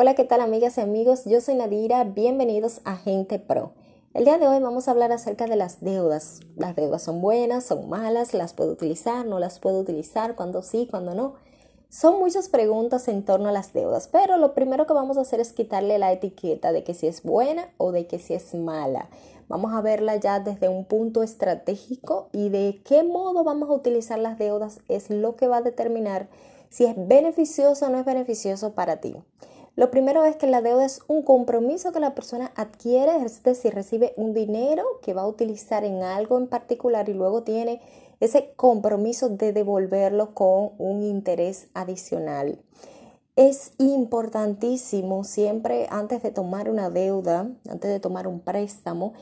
Hola, ¿qué tal amigas y amigos? Yo soy Nadira, bienvenidos a Gente Pro. El día de hoy vamos a hablar acerca de las deudas. Las deudas son buenas, son malas, las puedo utilizar, no las puedo utilizar, cuando sí, cuando no. Son muchas preguntas en torno a las deudas, pero lo primero que vamos a hacer es quitarle la etiqueta de que si es buena o de que si es mala. Vamos a verla ya desde un punto estratégico y de qué modo vamos a utilizar las deudas es lo que va a determinar si es beneficioso o no es beneficioso para ti. Lo primero es que la deuda es un compromiso que la persona adquiere, es decir, recibe un dinero que va a utilizar en algo en particular y luego tiene ese compromiso de devolverlo con un interés adicional. Es importantísimo siempre antes de tomar una deuda, antes de tomar un préstamo,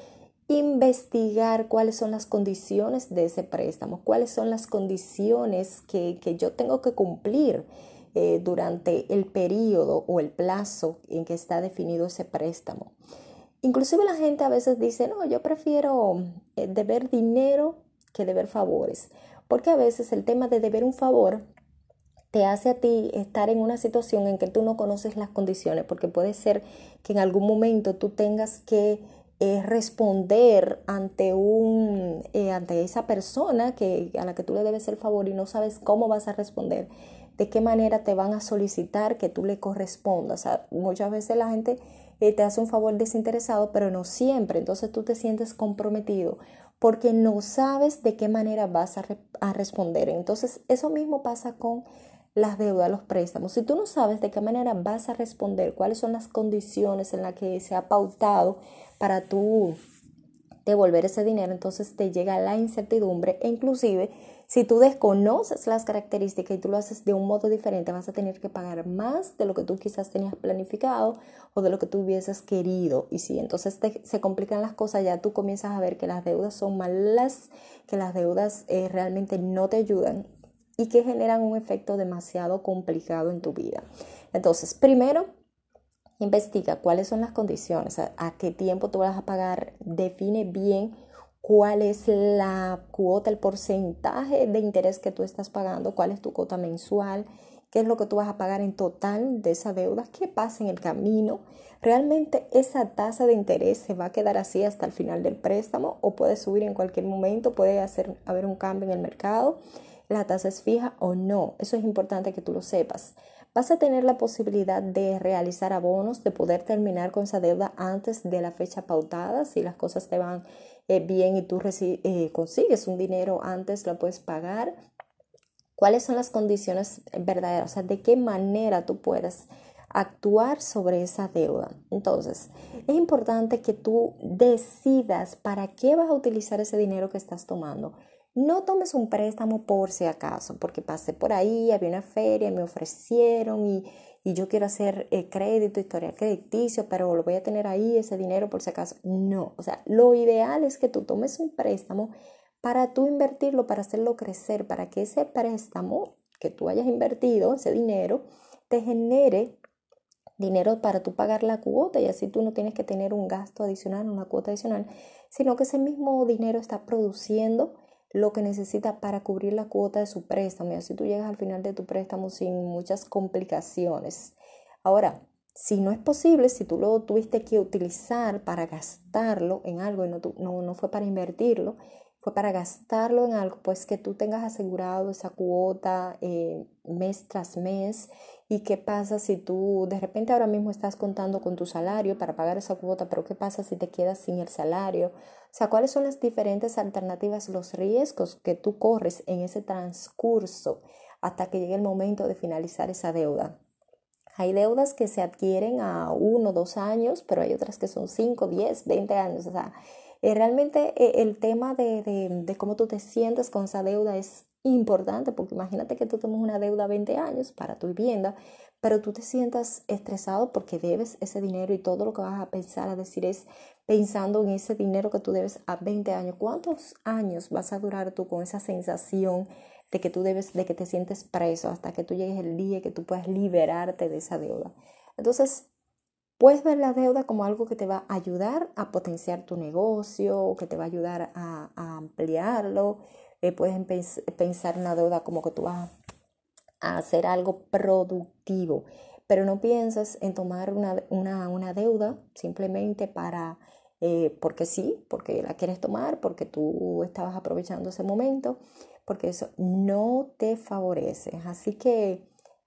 investigar cuáles son las condiciones de ese préstamo, cuáles son las condiciones que, que yo tengo que cumplir eh, durante el periodo o el plazo en que está definido ese préstamo. Inclusive la gente a veces dice, no, yo prefiero eh, deber dinero que deber favores, porque a veces el tema de deber un favor te hace a ti estar en una situación en que tú no conoces las condiciones, porque puede ser que en algún momento tú tengas que eh, responder ante un ante esa persona que a la que tú le debes el favor y no sabes cómo vas a responder de qué manera te van a solicitar que tú le correspondas. muchas veces la gente eh, te hace un favor desinteresado, pero no siempre. Entonces tú te sientes comprometido porque no sabes de qué manera vas a, a responder. Entonces eso mismo pasa con las deudas, los préstamos. Si tú no sabes de qué manera vas a responder, cuáles son las condiciones en las que se ha pautado para tú devolver ese dinero, entonces te llega la incertidumbre e inclusive si tú desconoces las características y tú lo haces de un modo diferente, vas a tener que pagar más de lo que tú quizás tenías planificado o de lo que tú hubieses querido. Y si entonces se complican las cosas, ya tú comienzas a ver que las deudas son malas, que las deudas eh, realmente no te ayudan y que generan un efecto demasiado complicado en tu vida. Entonces, primero, investiga cuáles son las condiciones, a qué tiempo tú vas a pagar, define bien cuál es la cuota, el porcentaje de interés que tú estás pagando, cuál es tu cuota mensual, qué es lo que tú vas a pagar en total de esa deuda, qué pasa en el camino. ¿Realmente esa tasa de interés se va a quedar así hasta el final del préstamo o puede subir en cualquier momento, puede hacer, haber un cambio en el mercado? ¿La tasa es fija o no? Eso es importante que tú lo sepas. Vas a tener la posibilidad de realizar abonos, de poder terminar con esa deuda antes de la fecha pautada, si las cosas te van eh, bien y tú eh, consigues un dinero antes, lo puedes pagar. ¿Cuáles son las condiciones verdaderas? O sea, de qué manera tú puedes actuar sobre esa deuda. Entonces, es importante que tú decidas para qué vas a utilizar ese dinero que estás tomando. No tomes un préstamo por si acaso, porque pasé por ahí, había una feria, me ofrecieron y y yo quiero hacer eh, crédito, historia crediticio, pero lo voy a tener ahí ese dinero por si acaso. No, o sea, lo ideal es que tú tomes un préstamo para tú invertirlo, para hacerlo crecer, para que ese préstamo que tú hayas invertido, ese dinero, te genere dinero para tú pagar la cuota y así tú no tienes que tener un gasto adicional, una cuota adicional, sino que ese mismo dinero está produciendo lo que necesita para cubrir la cuota de su préstamo y así tú llegas al final de tu préstamo sin muchas complicaciones. Ahora, si no es posible, si tú lo tuviste que utilizar para gastarlo en algo y no, no, no fue para invertirlo, fue para gastarlo en algo, pues que tú tengas asegurado esa cuota eh, mes tras mes. ¿Y qué pasa si tú de repente ahora mismo estás contando con tu salario para pagar esa cuota, pero qué pasa si te quedas sin el salario? O sea, ¿cuáles son las diferentes alternativas, los riesgos que tú corres en ese transcurso hasta que llegue el momento de finalizar esa deuda? Hay deudas que se adquieren a uno, dos años, pero hay otras que son cinco, diez, veinte años. O sea, eh, realmente eh, el tema de, de, cómo tú te sientes con esa deuda es importante, porque imagínate que tú tomas una deuda a 20 años para tu vivienda, pero tú te sientas estresado porque debes ese dinero y todo lo que vas a pensar, a decir es pensando en ese dinero que tú debes a 20 años. ¿Cuántos años vas a durar tú con esa sensación de que tú debes, de que te sientes preso hasta que tú llegues el día que tú puedas liberarte de esa deuda? Entonces, Puedes ver la deuda como algo que te va a ayudar a potenciar tu negocio, que te va a ayudar a, ampliarlo. Eh, puedes pensar en la deuda como que tú vas a hacer algo productivo. pero no pienses en tomar una, una, una deuda simplemente para, eh, porque sí, porque la quieres tomar, porque tú estabas aprovechando ese momento, porque eso no te favorece. Así que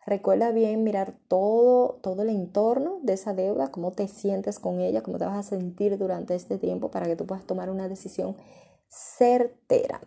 recuerda bien mirar todo, todo el entorno de esa deuda, cómo te sientes con ella, cómo te vas a sentir durante este tiempo para que tú puedas tomar una decisión certera.